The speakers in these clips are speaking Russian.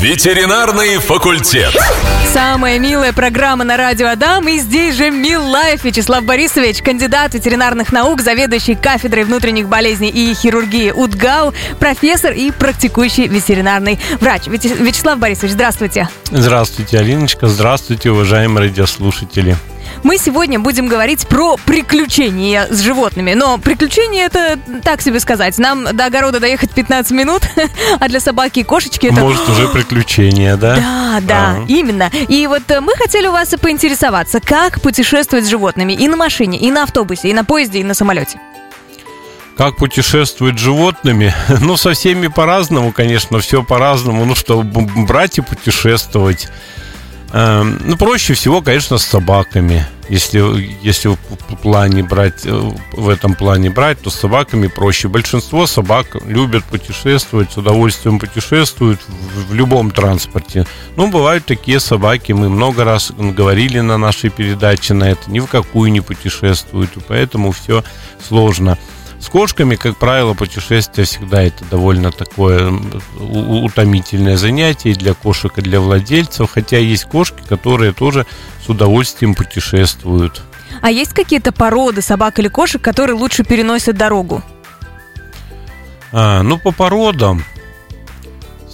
Ветеринарный факультет. Самая милая программа на радио Адам. И здесь же Милайф Вячеслав Борисович, кандидат ветеринарных наук, заведующий кафедрой внутренних болезней и хирургии УДГАУ, профессор и практикующий ветеринарный врач. Вячеслав Борисович, здравствуйте. Здравствуйте, Алиночка. Здравствуйте, уважаемые радиослушатели. Мы сегодня будем говорить про приключения с животными. Но приключения это так себе сказать. Нам до огорода доехать 15 минут, а для собаки и кошечки это... Может, уже приключения, да? Да, да, а. именно. И вот э, мы хотели у вас поинтересоваться, как путешествовать с животными и на машине, и на автобусе, и на поезде, и на самолете. Как путешествовать с животными? Ну, со всеми по-разному, конечно, все по-разному. Ну, чтобы брать и путешествовать. Эм, ну, проще всего, конечно, с собаками. Если, если в плане брать, э, в этом плане брать, то с собаками проще. Большинство собак любят путешествовать, с удовольствием путешествуют в, в любом транспорте. Ну, бывают такие собаки, мы много раз говорили на нашей передаче на это, ни в какую не путешествуют, и поэтому все сложно. С кошками, как правило, путешествие всегда это довольно такое утомительное занятие для кошек, и для владельцев, хотя есть кошки, которые тоже с удовольствием путешествуют. А есть какие-то породы собак или кошек, которые лучше переносят дорогу? А, ну, по породам,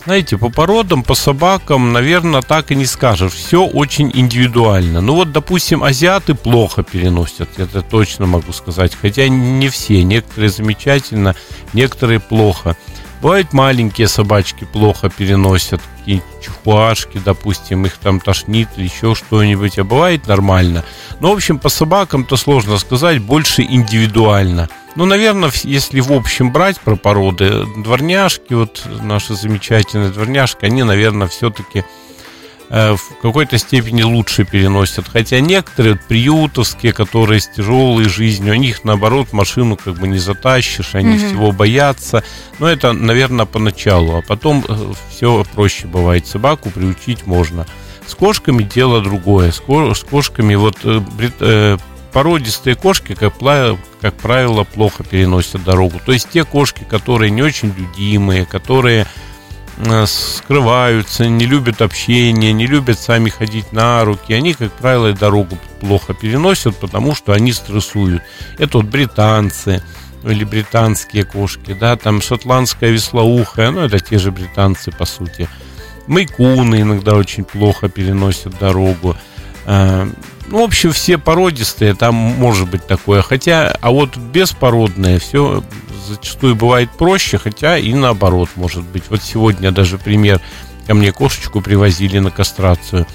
знаете, по породам, по собакам, наверное, так и не скажешь. Все очень индивидуально. Ну вот, допустим, азиаты плохо переносят, это точно могу сказать. Хотя не все, некоторые замечательно, некоторые плохо. Бывают маленькие собачки плохо переносят, какие-нибудь чухуашки, допустим, их там тошнит или еще что-нибудь, а бывает нормально. Но, в общем, по собакам-то сложно сказать, больше индивидуально. Ну, наверное, если в общем брать про породы, дворняжки, вот наши замечательные дворняжки, они, наверное, все-таки Э, в какой-то степени лучше переносят. Хотя некоторые приютовские, которые с тяжелой жизнью, у них наоборот машину как бы не затащишь, они mm всего боятся. Но это, наверное, поначалу. А потом э, все проще бывает. Собаку приучить можно. С кошками дело другое. С, кошками вот э, породистые кошки, как, как правило, плохо переносят дорогу. То есть те кошки, которые не очень любимые, которые Э, скрываются, не любят общения, не любят сами ходить на руки. Они, как правило, дорогу плохо переносят, потому что они стрессуют. Это вот британцы или британские кошки, да, там шотландская веслоухая, ну, это те же британцы, по сути. Майкуны иногда очень плохо переносят дорогу. Э, ну, в общем, все породистые, там может быть такое. Хотя, а вот беспородные, все зачастую бывает проще, хотя и наоборот может быть. Вот сегодня даже пример. Ко мне кошечку привозили на кастрацию.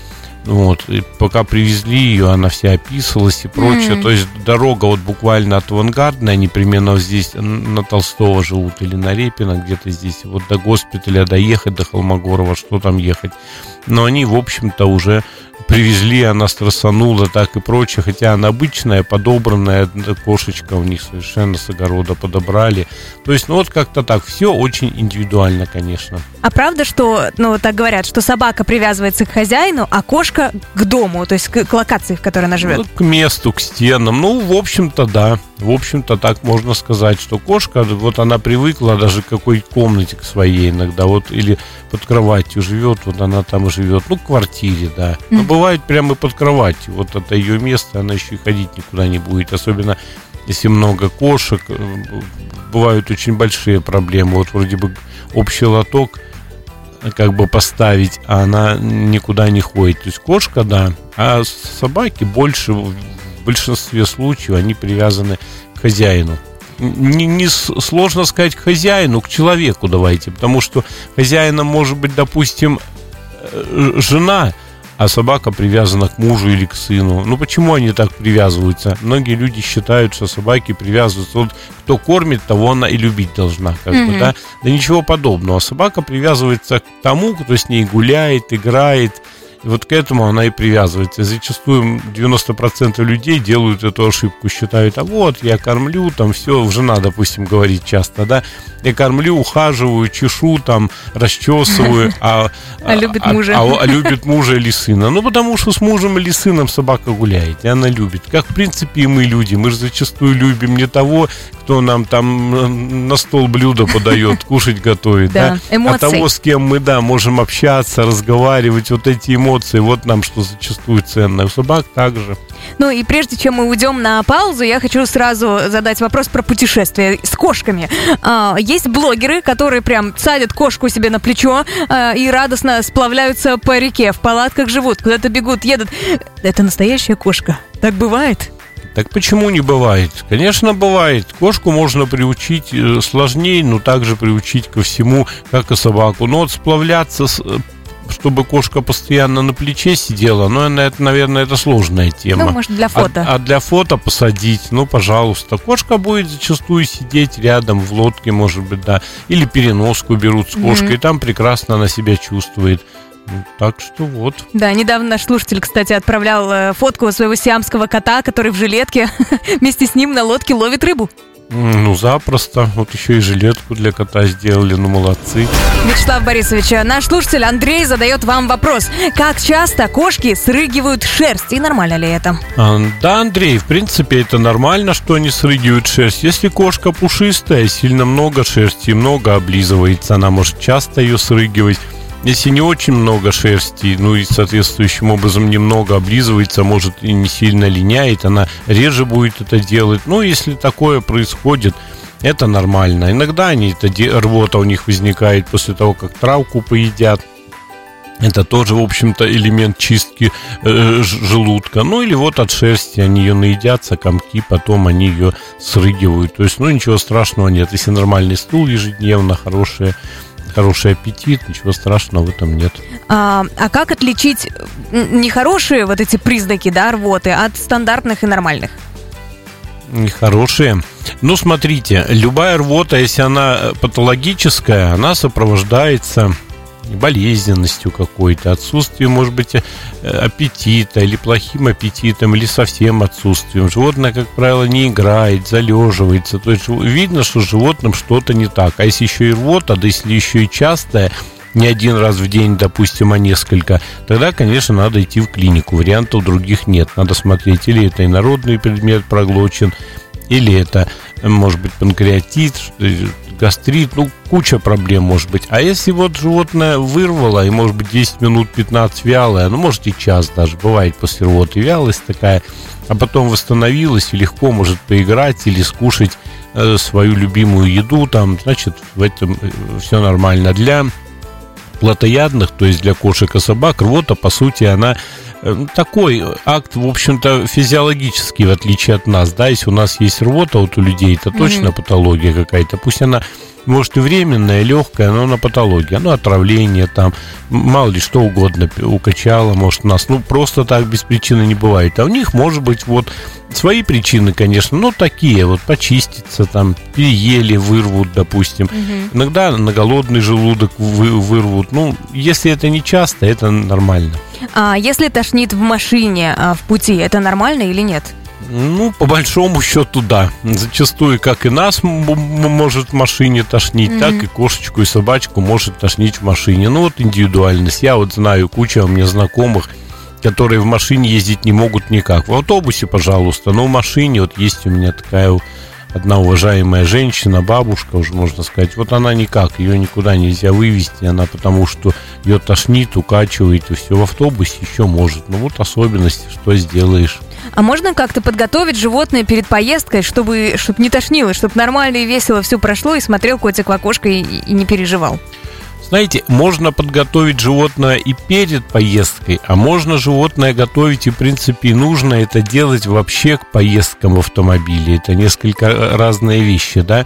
Вот, и пока привезли ее, она вся описывалась и прочее. Mm-hmm. То есть дорога вот буквально от авангардной, они примерно здесь на Толстого живут или на Репина, где-то здесь, вот до госпиталя доехать, до Холмогорова, что там ехать. Но они, в общем-то, уже привезли, она стрессанула, так и прочее. Хотя она обычная, подобранная кошечка у них совершенно с огорода подобрали. То есть, ну вот как-то так. Все очень индивидуально, конечно. А правда, что, ну, так говорят, что собака привязывается к хозяину, а кошка к дому, то есть к, к локации, в которой она живет? Ну, к месту, к стенам. Ну, в общем-то, да. В общем-то, так можно сказать, что кошка, вот она привыкла даже к какой комнате к своей иногда, вот, или под кроватью живет, вот она там живет, ну, в квартире, да. Но бывает прямо под кроватью, вот это ее место, она еще и ходить никуда не будет, особенно если много кошек, э, бывают очень большие проблемы, вот вроде бы общий лоток – как бы поставить, а она никуда не ходит. То есть кошка, да, а собаки больше в большинстве случаев они привязаны к хозяину. Не, не сложно сказать к хозяину, к человеку давайте, потому что хозяином может быть, допустим, э, жена, а собака привязана к мужу или к сыну. Ну почему они так привязываются? Многие люди считают, что собаки привязываются. Вот кто кормит, того она и любить должна, как mm-hmm. бы, да? Да ничего подобного. Собака привязывается к тому, кто с ней гуляет, играет вот к этому она и привязывается. Зачастую 90% людей делают эту ошибку, считают, а вот, я кормлю, там все, жена, допустим, говорит часто, да, я кормлю, ухаживаю, чешу, там, расчесываю, а, а любит мужа. А, а, а любит мужа или сына. Ну, потому что с мужем или сыном собака гуляет, и она любит. Как, в принципе, и мы люди. Мы же зачастую любим не того, кто нам там на стол блюдо подает, кушать готовит, да, а того, с кем мы, да, можем общаться, разговаривать, вот эти эмоции эмоции, вот нам что зачастую ценно. У собак также. Ну и прежде чем мы уйдем на паузу, я хочу сразу задать вопрос про путешествия с кошками. А, есть блогеры, которые прям садят кошку себе на плечо а, и радостно сплавляются по реке, в палатках живут, куда-то бегут, едут. Это настоящая кошка. Так бывает? Так почему не бывает? Конечно, бывает. Кошку можно приучить э, сложнее, но также приучить ко всему, как и собаку. Но вот сплавляться чтобы кошка постоянно на плече сидела, но ну, это, наверное, это сложная тема. Ну, может, для фото. А, а для фото посадить, ну, пожалуйста. Кошка будет зачастую сидеть рядом в лодке, может быть, да. Или переноску берут с кошкой, mm-hmm. и там прекрасно она себя чувствует. Ну, так что вот. Да, недавно наш слушатель, кстати, отправлял э, фотку своего сиамского кота, который в жилетке вместе с ним на лодке ловит рыбу. Ну, запросто. Вот еще и жилетку для кота сделали, ну, молодцы. Вячеслав Борисович, наш слушатель Андрей задает вам вопрос. Как часто кошки срыгивают шерсть? И нормально ли это? А, да, Андрей, в принципе, это нормально, что они срыгивают шерсть. Если кошка пушистая, сильно много шерсти, много облизывается, она может часто ее срыгивать. Если не очень много шерсти, ну и соответствующим образом немного облизывается, может и не сильно линяет, она реже будет это делать. Ну, если такое происходит, это нормально. Иногда они это рвота у них возникает после того, как травку поедят. Это тоже, в общем-то, элемент чистки э, желудка. Ну или вот от шерсти они ее наедятся, комки, потом они ее срыгивают. То есть, ну ничего страшного нет. Если нормальный стул ежедневно, хорошие хороший аппетит, ничего страшного в этом нет. А, а как отличить нехорошие вот эти признаки, да, рвоты от стандартных и нормальных? Нехорошие. Ну, смотрите, любая рвота, если она патологическая, она сопровождается болезненностью какой-то, отсутствием, может быть, э, аппетита или плохим аппетитом, или совсем отсутствием. Животное, как правило, не играет, залеживается. То есть видно, что с животным что-то не так. А если еще и рвота, да если еще и частая, не один раз в день, допустим, а несколько, тогда, конечно, надо идти в клинику. Вариантов других нет. Надо смотреть, или это инородный предмет проглочен, или это, может быть, панкреатит, гастрит, ну, куча проблем может быть. А если вот животное вырвало, и может быть 10 минут 15 вялое, ну, может и час даже, бывает после рвоты вялость такая, а потом восстановилась и легко может поиграть или скушать э, свою любимую еду, там, значит, в этом э, все нормально. Для плотоядных, то есть для кошек и собак, рвота, по сути, она такой акт, в общем-то, физиологический, в отличие от нас, да, если у нас есть рвота вот у людей, это точно mm-hmm. патология какая-то, пусть она может и временная, легкая, но на патологии, ну, отравление там, мало ли что угодно укачало, может, нас, ну, просто так без причины не бывает, а у них, может быть, вот свои причины, конечно, но такие, вот почиститься там, переели, вырвут, допустим, угу. иногда на голодный желудок вы, вырвут, ну, если это не часто, это нормально. А если тошнит в машине, а, в пути, это нормально или нет? Ну, по большому счету, да. Зачастую, как и нас может в машине тошнить, mm-hmm. так и кошечку и собачку может тошнить в машине. Ну, вот индивидуальность. Я вот знаю куча у меня знакомых, которые в машине ездить не могут никак. В автобусе, пожалуйста, но в машине вот есть у меня такая одна уважаемая женщина, бабушка уже можно сказать, вот она никак, ее никуда нельзя вывести, она потому что ее тошнит, укачивает и все в автобусе еще может. Ну вот особенности, что сделаешь. А можно как-то подготовить животное перед поездкой, чтобы, чтобы не тошнило, чтобы нормально и весело все прошло, и смотрел котик в окошко и, и не переживал? Знаете, можно подготовить животное и перед поездкой, а можно животное готовить, и в принципе нужно это делать вообще к поездкам в автомобиле. Это несколько разные вещи, да.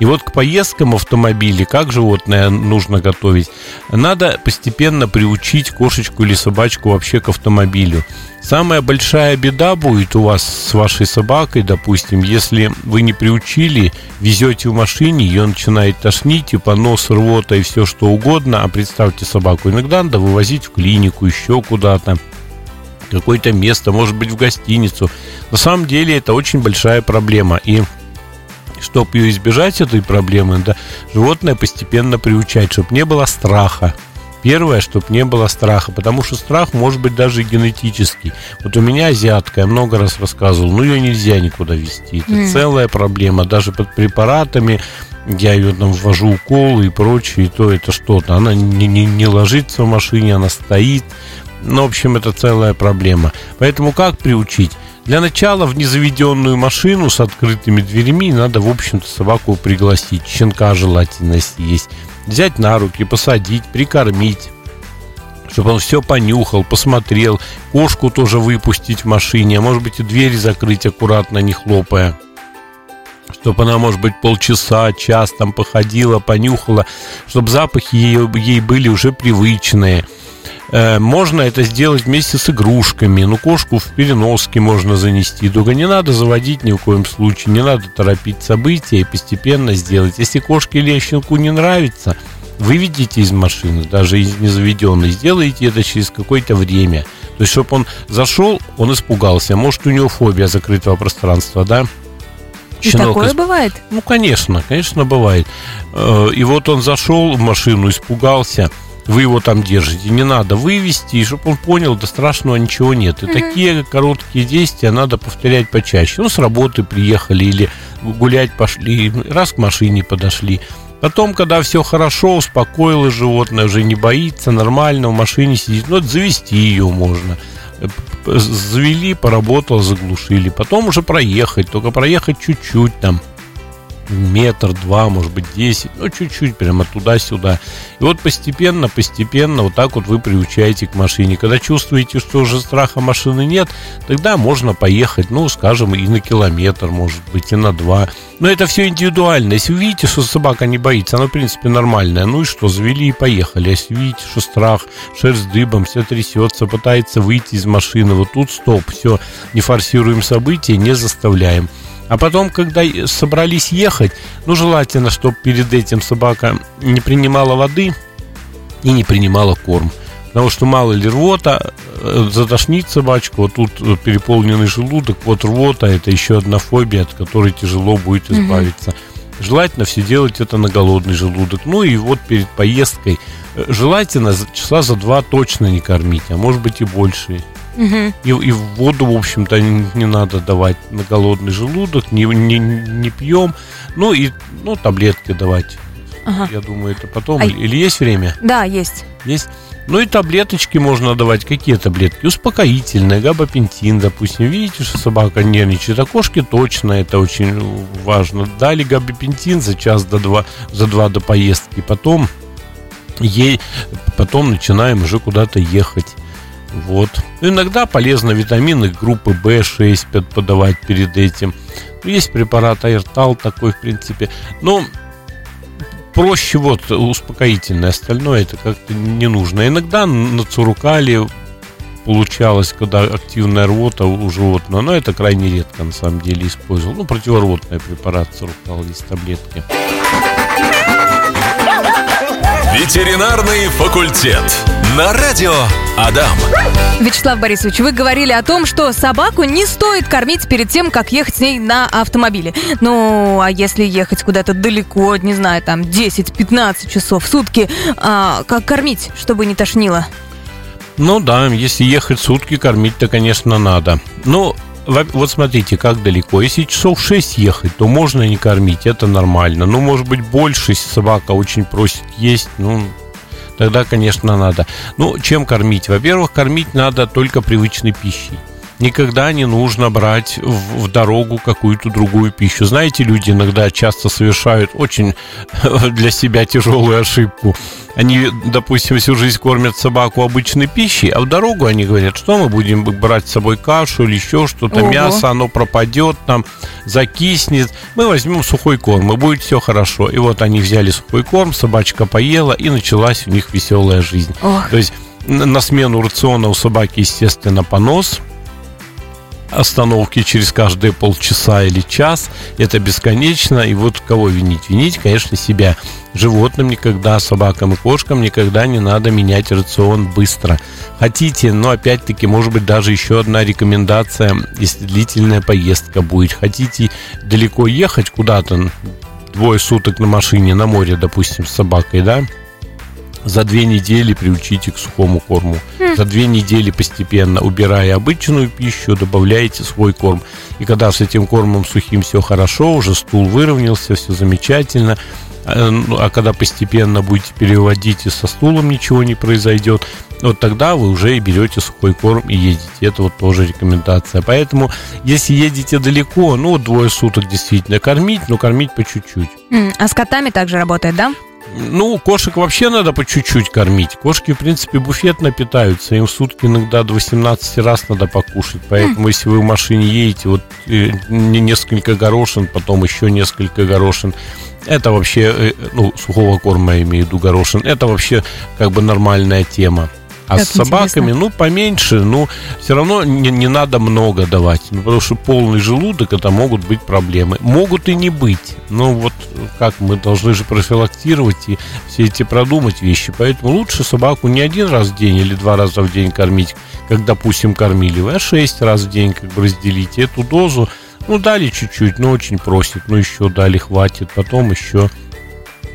И вот к поездкам в автомобиле, как животное нужно готовить, надо постепенно приучить кошечку или собачку вообще к автомобилю. Самая большая беда будет у вас с вашей собакой, допустим, если вы не приучили, везете в машине, ее начинает тошнить, и понос, рвота и все что угодно, а представьте собаку, иногда надо вывозить в клинику, еще куда-то какое-то место, может быть, в гостиницу. На самом деле это очень большая проблема. И чтобы ее избежать этой проблемы, да, животное постепенно приучать, чтобы не было страха. Первое, чтобы не было страха, потому что страх может быть даже генетический. Вот у меня азиатка, я много раз рассказывал, ну ее нельзя никуда вести. Это mm. целая проблема, даже под препаратами я ее там ввожу уколы и прочее, и то это что-то. Она не, не, не ложится в машине, она стоит. Ну, в общем, это целая проблема. Поэтому как приучить? Для начала в незаведенную машину с открытыми дверями надо, в общем-то, собаку пригласить. Щенка желательно съесть. Взять на руки, посадить, прикормить чтобы он все понюхал, посмотрел, кошку тоже выпустить в машине, а может быть и двери закрыть аккуратно, не хлопая чтобы она, может быть, полчаса, час там походила, понюхала, чтобы запахи ей, ей были уже привычные. Э, можно это сделать вместе с игрушками. Ну, кошку в переноске можно занести. Только не надо заводить ни в коем случае. Не надо торопить события и постепенно сделать. Если кошке или щенку не нравится, выведите из машины, даже из незаведенной, сделайте это через какое-то время. То есть, чтобы он зашел, он испугался. Может, у него фобия закрытого пространства, да? И такое исп... бывает? Ну, конечно, конечно, бывает. Э, и вот он зашел в машину, испугался – вы его там держите. Не надо вывести, и чтобы он понял, да страшного ничего нет. И mm-hmm. такие короткие действия надо повторять почаще. Ну, с работы приехали или гулять пошли, раз к машине подошли. Потом, когда все хорошо, успокоилось животное, уже не боится, нормально, в машине сидит, ну, завести ее можно. Завели, поработал, заглушили. Потом уже проехать, только проехать чуть-чуть там, метр, два, может быть, десять, ну, чуть-чуть прямо туда-сюда. И вот постепенно, постепенно вот так вот вы приучаете к машине. Когда чувствуете, что уже страха машины нет, тогда можно поехать, ну, скажем, и на километр, может быть, и на два. Но это все индивидуально. Если вы видите, что собака не боится, она, в принципе, нормальная, ну и что, завели и поехали. Если видите, что страх, шерсть дыбом, все трясется, пытается выйти из машины, вот тут стоп, все, не форсируем события, не заставляем. А потом, когда собрались ехать, ну, желательно, чтобы перед этим собака не принимала воды и не принимала корм. Потому что мало ли рвота, э, затошнит собачку, вот тут переполненный желудок, вот рвота, это еще одна фобия, от которой тяжело будет избавиться. Угу. Желательно все делать это на голодный желудок. Ну и вот перед поездкой э, желательно часа за два точно не кормить, а может быть и больше. Угу. И, и воду, в общем-то, не, не надо давать на голодный желудок, не, не, не пьем. Ну и ну, таблетки давать. Ага. Я думаю, это потом. А... Или есть время? Да, есть. Есть. Ну и таблеточки можно давать. Какие таблетки? Успокоительные, габапентин, допустим. Видите, что собака нервничает. А кошке точно это очень важно. Дали габапентин за час до два, за два до поездки. Потом, ей, потом начинаем уже куда-то ехать. Вот. Иногда полезно витамины группы В6 подавать перед этим. Есть препарат Аиртал такой, в принципе. Но проще вот успокоительное, остальное это как-то не нужно. Иногда на цурукале получалось, когда активная рвота у животного, но это крайне редко на самом деле использовал. Ну, противорвотный препарат цурукал, есть таблетки. Ветеринарный факультет. На радио Адам. Вячеслав Борисович, вы говорили о том, что собаку не стоит кормить перед тем, как ехать с ней на автомобиле. Ну, а если ехать куда-то далеко, не знаю, там 10-15 часов в сутки, а, как кормить, чтобы не тошнило? Ну да, если ехать сутки, кормить-то, конечно, надо. Ну, вот смотрите, как далеко. Если часов 6 ехать, то можно не кормить, это нормально. Ну, может быть, больше, если собака очень просит есть, ну, тогда, конечно, надо. Ну, чем кормить? Во-первых, кормить надо только привычной пищей. Никогда не нужно брать в, в дорогу какую-то другую пищу. Знаете, люди иногда часто совершают очень для себя тяжелую ошибку. Они, допустим, всю жизнь кормят собаку обычной пищей, а в дорогу они говорят, что мы будем брать с собой кашу или еще что-то, Ого. мясо, оно пропадет там, закиснет. Мы возьмем сухой корм, и будет все хорошо. И вот они взяли сухой корм, собачка поела, и началась у них веселая жизнь. Ох. То есть на смену рациона у собаки, естественно, понос, остановки через каждые полчаса или час. Это бесконечно. И вот кого винить? Винить, конечно, себя. Животным никогда, собакам и кошкам никогда не надо менять рацион быстро. Хотите, но опять-таки, может быть, даже еще одна рекомендация, если длительная поездка будет. Хотите далеко ехать куда-то, двое суток на машине, на море, допустим, с собакой, да? За две недели приучите к сухому корму. За две недели постепенно, убирая обычную пищу, добавляете свой корм. И когда с этим кормом сухим все хорошо, уже стул выровнялся, все замечательно. А, ну, А когда постепенно будете переводить и со стулом ничего не произойдет, вот тогда вы уже и берете сухой корм и едете. Это вот тоже рекомендация. Поэтому, если едете далеко, ну, двое суток действительно кормить, но кормить по чуть-чуть. А с котами также работает, да? Ну, кошек вообще надо по чуть-чуть кормить. Кошки, в принципе, буфетно питаются. Им в сутки иногда до 18 раз надо покушать. Поэтому, если вы в машине едете, вот э, не- несколько горошин, потом еще несколько горошин. Это вообще, э, ну, сухого корма я имею в виду горошин. Это вообще как бы нормальная тема. А Как с собаками, интересно. ну, поменьше, ну, все равно не, не надо много давать. Ну, потому что полный желудок, это могут быть проблемы. Могут и не быть. Но вот как мы должны же профилактировать и все эти продумать вещи. Поэтому лучше собаку не один раз в день или два раза в день кормить, как, допустим, кормили вы, а шесть раз в день как бы разделите эту дозу. Ну, дали чуть-чуть, но очень просит. Ну, еще дали, хватит. Потом еще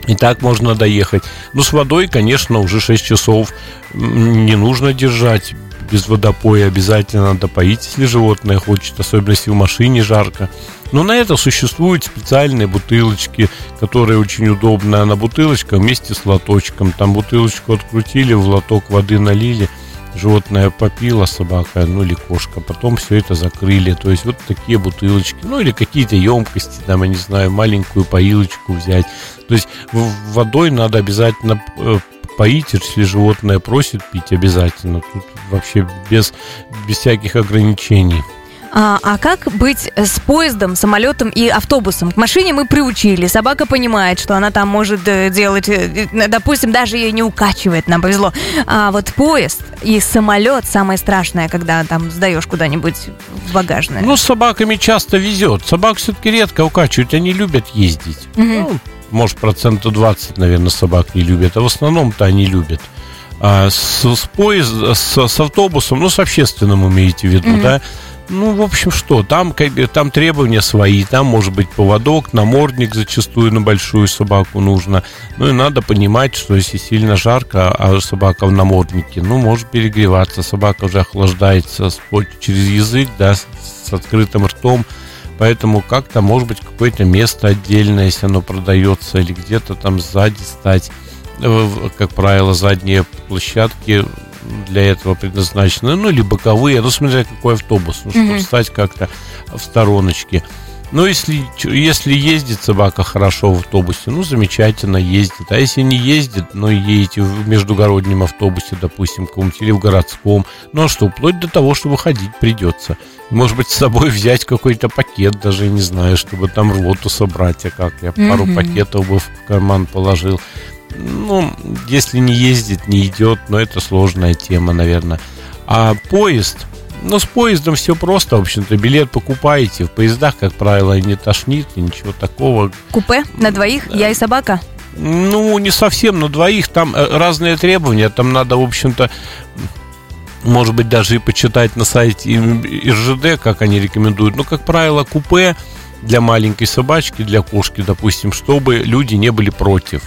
и так можно доехать. Ну, с водой, конечно, уже 6 часов не нужно держать без водопоя. Обязательно надо поить, если животное хочет, особенно если в машине жарко. Но на это существуют специальные бутылочки, которые очень удобно. На бутылочка вместе с лоточком. Там бутылочку открутили, в лоток воды налили. Животное попило, собака, ну или кошка, потом все это закрыли. То есть вот такие бутылочки, ну или какие-то емкости, там, я не знаю, маленькую поилочку взять. То есть водой надо обязательно э, поить, если животное просит пить, обязательно. Тут вообще без, без всяких ограничений. А, а как быть с поездом, самолетом и автобусом? К машине мы приучили. Собака понимает, что она там может э, делать, э, э, допустим, даже ее не укачивает, нам повезло. А вот поезд и самолет самое страшное, когда там сдаешь куда-нибудь в багажное. Ну, с собаками часто везет. Собак все-таки редко укачивают, они любят ездить. Ну, может, процента 20, наверное, собак не любят, а в основном-то они любят. А с, с поезд, с, с автобусом, ну, с общественным имеете в виду, да? Ну, в общем, что, там, там требования свои, там может быть поводок, намордник зачастую на большую собаку нужно. Ну и надо понимать, что если сильно жарко, а собака в наморднике, ну, может перегреваться, собака уже охлаждается через язык, да, с открытым ртом. Поэтому как-то, может быть, какое-то место отдельное, если оно продается, или где-то там сзади стать. Как правило, задние площадки для этого предназначены, ну, или боковые, ну, смотря какой автобус, ну, чтобы стать как-то в стороночке. Но если, если ездит собака хорошо в автобусе, ну, замечательно ездит. А если не ездит, ну, едете в междугороднем автобусе, допустим, каком-нибудь, или в городском, ну, а что, вплоть до того, что выходить придется. Может быть, с собой взять какой-то пакет, даже не знаю, чтобы там рвоту собрать, а как я пару Мгм. пакетов бы в карман положил. Ну, если не ездит, не идет, но это сложная тема, наверное. А поезд, ну, с поездом все просто, в общем-то, билет покупаете. В поездах, как правило, не тошнит, ничего такого. Купе на двоих, я и собака. Ну, не совсем на двоих, там э, разные требования, там надо, в общем-то, может быть, даже и почитать на сайте РЖД, как они рекомендуют. Но, как правило, купе для маленькой собачки, для кошки, допустим, чтобы люди не были против.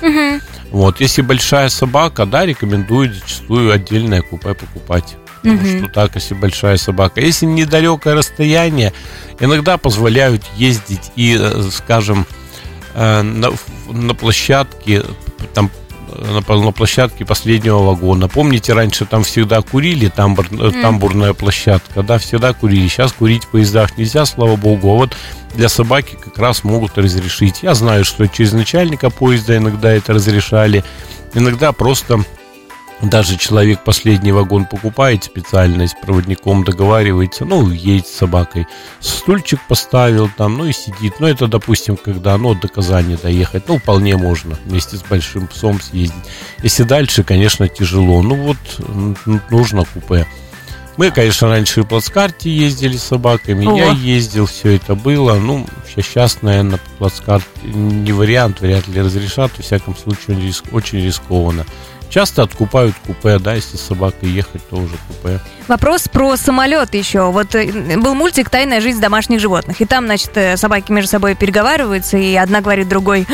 Вот, если большая собака, да, рекомендуют зачастую отдельное купе покупать. Потому Мгм. что так, если большая собака. Если недалекое расстояние, иногда позволяют ездить и, э, скажем, э, на, на площадке там на, на площадке последнего вагона. Помните, раньше там всегда курили, тамбур, mm. тамбурная площадка, да, всегда курили. Сейчас курить в поездах нельзя, слава богу. А вот для собаки как раз могут разрешить. Я знаю, что через начальника поезда иногда это разрешали. Иногда просто даже человек последний вагон покупает специально, с проводником договаривается, ну, едет с собакой. Стульчик поставил там, ну и сидит. Ну, это, допустим, когда, ну, до Казани доехать, ну, вполне можно вместе с большим псом съездить. Если дальше, конечно, тяжело. Ну, вот, нужно купе. Мы, конечно, раньше и в плацкарте ездили с собаками, О. я ездил, все это было. Ну, сейчас, наверное, плацкарт не вариант, вряд ли разрешат, во всяком случае, риск, очень рискованно. Часто откупают купе, да, если с собакой ехать, то уже купе. Вопрос про самолет еще. Вот э, был мультик «Тайная жизнь домашних животных». И там, значит, э, собаки между собой переговариваются, и одна говорит другой,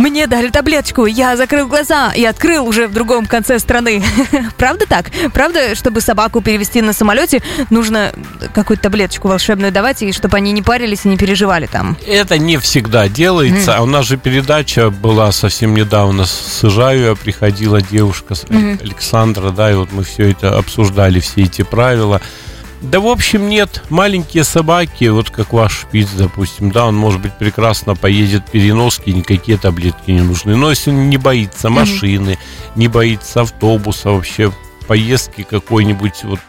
мне дали таблеточку, я закрыл глаза и открыл уже в другом конце страны. Правда так? Правда, чтобы собаку перевести на самолете, нужно какую-то таблеточку волшебную давать, и чтобы они не парились и не переживали там? Это не всегда делается. Mm. У нас же передача была совсем недавно с Ижаю, приходила девушка mm-hmm. Александра, да, и вот мы все это обсуждали, все эти правила. Да, в общем, нет. Маленькие собаки, вот как ваш шпиц, допустим, да, он, может быть, прекрасно поедет переноски, никакие таблетки не нужны. Но если он не боится машины, не боится автобуса, вообще поездки какой-нибудь, вот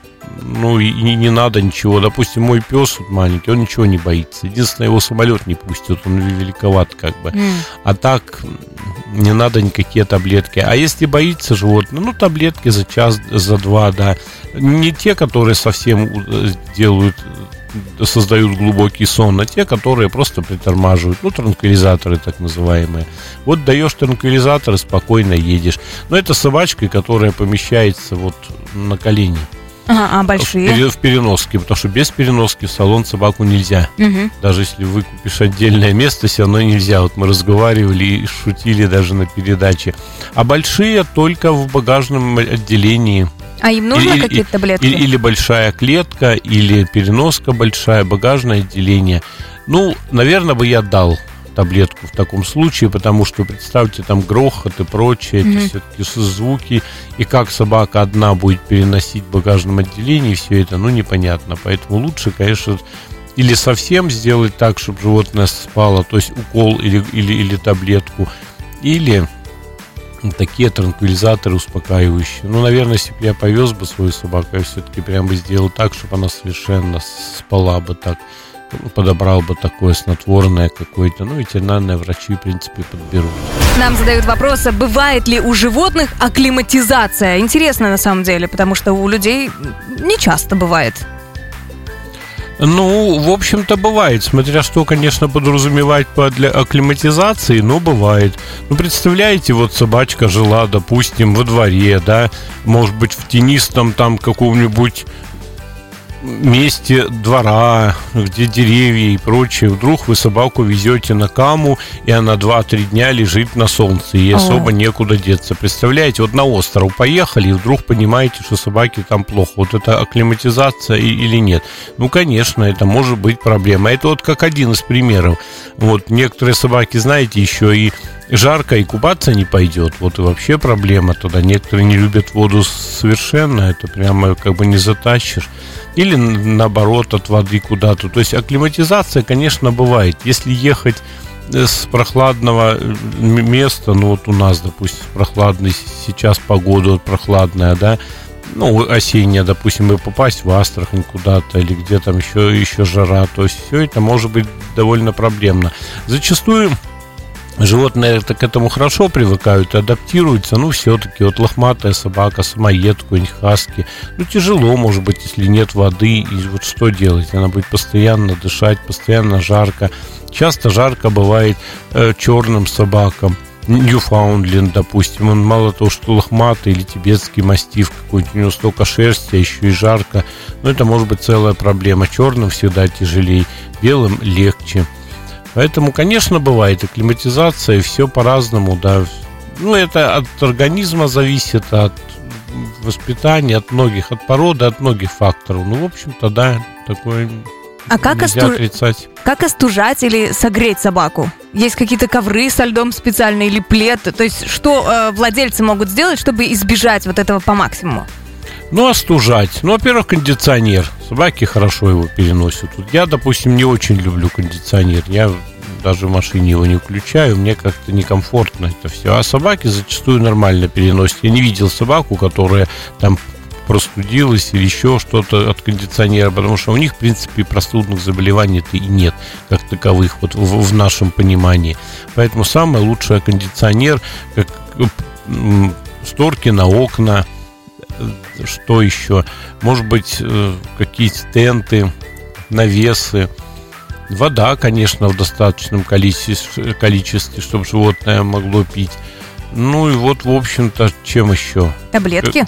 ну и не, не надо ничего. Допустим, мой пес вот маленький, он ничего не боится. Единственное, его самолет не пустит, он великоват как бы. Mm. А так не надо никакие таблетки. А если боится животное, ну таблетки за час, за два, да. Не те, которые совсем э, делают создают глубокий сон, а те, которые просто притормаживают. Ну, транквилизаторы так называемые. Вот даешь транквилизатор и спокойно едешь. Но это собачка, которая помещается вот на колени. Ага, а большие? В, в переноске, потому что без переноски в салон собаку нельзя. Угу. Даже если выкупишь отдельное место, все равно нельзя. Вот мы разговаривали и шутили даже на передаче. А большие только в багажном отделении. А им нужно какие-то таблетки? Или, или большая клетка, или переноска большая, багажное отделение. Ну, наверное, бы я дал таблетку в таком случае, потому что, представьте, там грохот и прочее, mm-hmm. эти все-таки звуки, и как собака одна будет переносить в багажном отделении все это, ну, непонятно. Поэтому лучше, конечно, или совсем сделать так, чтобы животное спало, то есть укол или, или, или таблетку, или такие транквилизаторы успокаивающие. Ну, наверное, если бы я повез бы свою собаку, я все-таки прям бы сделал так, чтобы она совершенно спала бы так подобрал бы такое снотворное какое-то. Ну, ветеринарные врачи, в принципе, подберут. Нам задают вопрос, а бывает ли у животных акклиматизация? Интересно, на самом деле, потому что у людей не часто бывает. Ну, в общем-то, бывает. Смотря что, конечно, подразумевать для акклиматизации, но бывает. Ну, представляете, вот собачка жила, допустим, во дворе, да, может быть, в тенистом там каком-нибудь месте двора, где деревья и прочее, вдруг вы собаку везете на каму, и она 2-3 дня лежит на солнце, и особо О. некуда деться. Представляете, вот на остров поехали, и вдруг понимаете, что собаке там плохо. Вот это акклиматизация или нет? Ну, конечно, это может быть проблема. Это вот как один из примеров. Вот некоторые собаки, знаете, еще и жарко и купаться не пойдет. Вот и вообще проблема туда. Некоторые не любят воду совершенно, это прямо как бы не затащишь или наоборот от воды куда-то. То есть акклиматизация, конечно, бывает. Если ехать э, с прохладного э, места, ну вот у нас, допустим, прохладный сейчас погода вот прохладная, да, ну, осенняя, допустим, и попасть в Астрахань куда-то, или где там еще, еще жара, то есть все это может быть довольно проблемно. Зачастую Животные это к этому хорошо привыкают адаптируются, ну, все-таки вот лохматая собака, самоед, какой-нибудь хаски, ну, тяжело, может быть, если нет воды, и вот что делать? Она будет постоянно дышать, постоянно жарко. Часто жарко бывает э, черным собакам. Ньюфаундленд, допустим, он мало того, что лохматый или тибетский мастиф какой-нибудь, у него столько шерсти, а еще и жарко. Но это может быть целая проблема. Черным всегда тяжелее, белым легче. Поэтому, конечно, бывает акклиматизация, и все по-разному, да. Ну, это от организма зависит, от воспитания, от многих, от породы, от многих факторов. Ну, в общем-то, да, такое А как, осту- отрицать. как остужать или согреть собаку? Есть какие-то ковры со льдом специальные или плед? То есть что э, владельцы могут сделать, чтобы избежать вот этого по максимуму? Ну, остужать. Ну, во-первых, кондиционер. Собаки хорошо его переносят. Вот я, допустим, не очень люблю кондиционер. Я даже в машине его не включаю. Мне как-то некомфортно это все. А собаки зачастую нормально переносят. Я не видел собаку, которая там простудилась или еще что-то от кондиционера, потому что у них, в принципе, простудных заболеваний-то и нет, как таковых, вот в, в нашем понимании. Поэтому самое лучшее кондиционер, как шторки на окна, что еще? Может быть, э, какие-то тенты, навесы. Вода, конечно, в достаточном количестве, количестве, чтобы животное могло пить. Ну и вот, в общем-то, чем еще? Таблетки?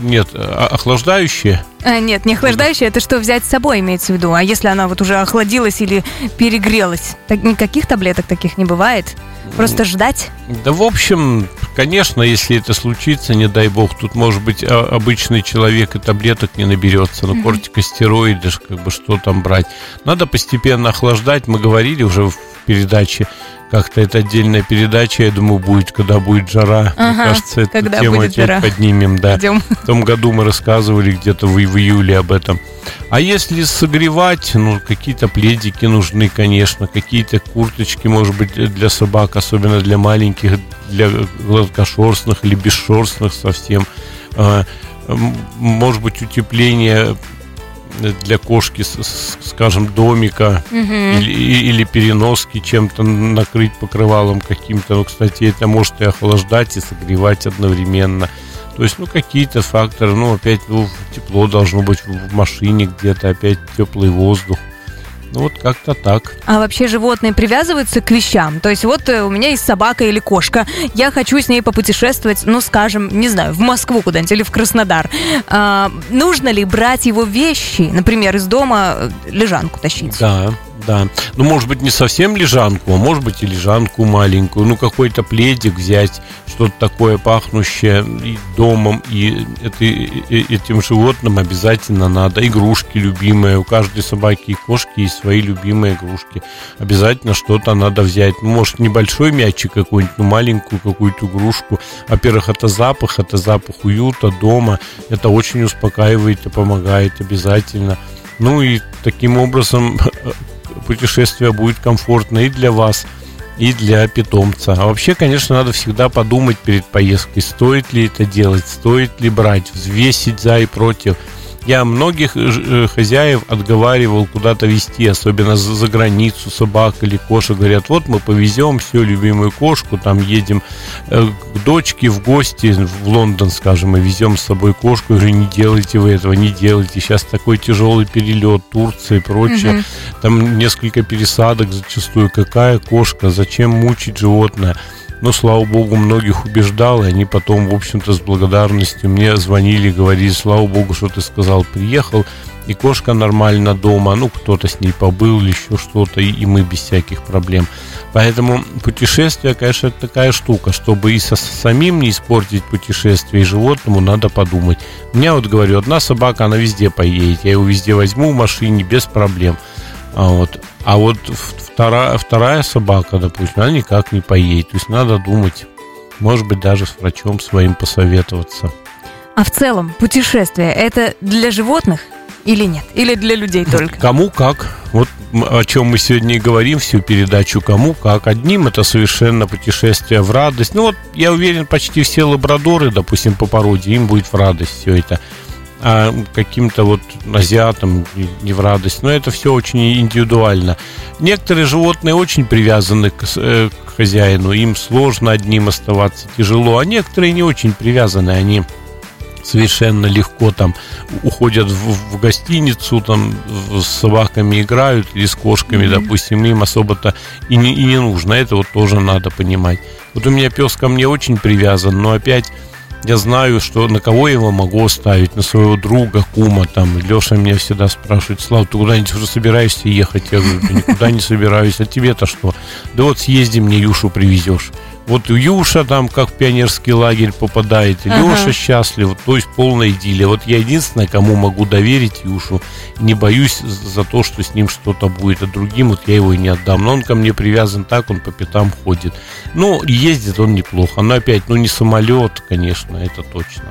Нет, а- охлаждающие. А, нет, не охлаждающее, это что взять с собой имеется в виду. А если она вот уже охладилась или перегрелась? Так, никаких таблеток таких не бывает? Просто ждать? Да, в общем, конечно, если это случится, не дай бог, тут, может быть, а- обычный человек и таблеток не наберется, но кортикостероиды, как бы что там брать. Надо постепенно охлаждать. Мы говорили уже в передаче, как-то это отдельная передача, я думаю, будет, когда будет жара. Мне Ага, кажется, эту когда тему будет опять жара. поднимем, да. Идем. В том году мы рассказывали где-то в, в июле об этом. А если согревать, ну, какие-то пледики нужны, конечно, какие-то курточки, может быть, для собак, особенно для маленьких, для гладкошерстных или бесшерстных совсем. А, Может быть, утепление для кошки, скажем, домика или, и- или переноски чем-то накрыть покрывалом каким-то. Ну, кстати, это может и охлаждать, и согревать одновременно. То есть, ну, какие-то факторы, ну, опять, ну, тепло должно быть в машине где-то, опять теплый воздух. Ну, вот как-то так. А вообще животные привязываются к вещам? То есть вот э, у меня есть собака или кошка, я хочу с ней попутешествовать, ну, скажем, не знаю, в Москву куда-нибудь или в Краснодар. А, нужно ли брать его вещи, например, из дома э, лежанку тащить? Да, да. Ну, может быть, не совсем лежанку, а может быть и лежанку маленькую. Ну, какой-то пледик взять, что-то такое пахнущее и домом, и это- и- этим животным обязательно надо. Игрушки любимые. У каждой собаки и кошки есть свои любимые игрушки. Обязательно что-то надо взять. Ну, может, небольшой мячик какой-нибудь, ну, маленькую какую-то игрушку. Во-первых, это запах, это запах уюта дома. Это очень успокаивает и помогает обязательно. Ну и таким образом путешествие будет комфортно и для вас, и для питомца. А вообще, конечно, надо всегда подумать перед поездкой, стоит ли это делать, стоит ли брать, взвесить за и против. Я многих э, э, хозяев отговаривал куда-то везти, особенно за, за границу собак или кошек. Говорят, вот мы повезем все любимую кошку, там едем э, к дочке в гости в Лондон, скажем, и везем с собой кошку. Я говорю, не делайте вы этого, не делайте. Сейчас такой тяжелый перелет, Турция и прочее. Там несколько пересадок зачастую. Какая кошка? Зачем мучить животное? Но, слава богу, многих убеждал, и они потом, в общем-то, с благодарностью мне звонили, говорили, слава богу, что ты сказал, приехал, и кошка нормально дома, ну, кто-то с ней побыл или еще что-то, и, мы без всяких проблем. Поэтому путешествие, конечно, это такая штука, чтобы и со самим не испортить путешествие, и животному надо подумать. У меня вот, говорю, одна собака, она везде поедет, я его везде возьму в машине без проблем. А вот, а вот вторая, вторая собака, допустим, она никак не поедет. То есть надо думать, может быть, даже с врачом своим посоветоваться. А в целом путешествие это для животных или нет? Или для людей только? Кому как. Вот о чем мы сегодня и говорим всю передачу. Кому как. Одним это совершенно путешествие в радость. Ну вот, я уверен, почти все лабрадоры, допустим, по породе, им будет в радость все это. А каким-то вот азиатам не- в радость. Но это все очень индивидуально. Некоторые животные очень привязаны к, э, к хозяину. Им сложно одним оставаться, тяжело. А некоторые не очень привязаны. Они совершенно легко там уходят в, в гостиницу, там с собаками играют или с кошками, допустим, им особо-то и не, и не нужно. Это вот тоже надо понимать. Вот у меня пес ко мне очень привязан, но опять я знаю, что на кого я его могу оставить, на своего друга, кума там. Леша меня всегда спрашивает, Слава, ты куда-нибудь уже собираешься ехать? Я говорю, да никуда не собираюсь, а тебе-то что? Да вот съезди мне Юшу привезешь. Вот Юша там, как в пионерский лагерь попадает, Ага. Леша счастлив, то есть полная идиллия. Вот я единственное, кому могу доверить Юшу, не боюсь за то, что с ним что-то будет, а другим вот я его и не отдам. Но он ко мне привязан так, он по пятам ходит. Ну, ездит он неплохо, но опять, ну не самолет, конечно, это точно.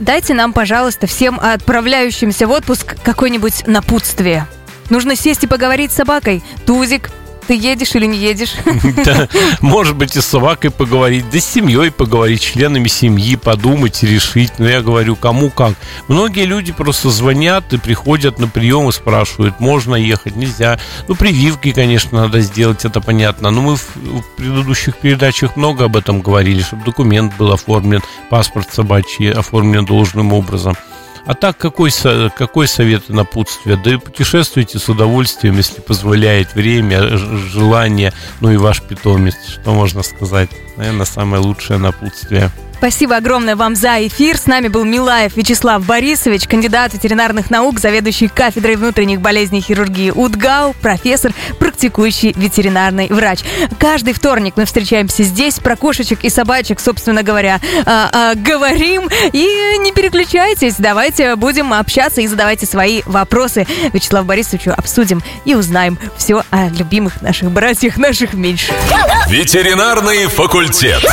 Дайте нам, пожалуйста, всем отправляющимся в отпуск какое-нибудь напутствие. Нужно сесть и поговорить с собакой. Тузик, ты едешь или не едешь? Да, Может быть, и с собакой поговорить, да с семьей поговорить, членами семьи, подумать решить. Но я говорю, кому как. Многие люди просто звонят и приходят на прием и спрашивают, можно ехать, нельзя. Ну, прививки, конечно, надо сделать, это понятно. Но мы в, в предыдущих передачах много об этом говорили, чтобы документ был оформлен, паспорт собачий оформлен должным образом. А так, какой, какой совет и напутствие? Да и путешествуйте с удовольствием, если позволяет время, желание, ну и ваш питомец. Что можно сказать? Наверное, самое лучшее напутствие. Спасибо огромное вам за эфир. С нами был Милаев Вячеслав Борисович, кандидат ветеринарных наук, заведующий кафедрой внутренних болезней хирургии УДГАУ, профессор, практикующий ветеринарный врач. Каждый вторник мы встречаемся здесь, про кошечек и собачек, собственно говоря, а, а, говорим. И не переключайтесь, давайте будем общаться и задавайте свои вопросы. Вячеславу Борисовичу обсудим и узнаем все о любимых наших братьях, наших меньших. Ветеринарный факультет.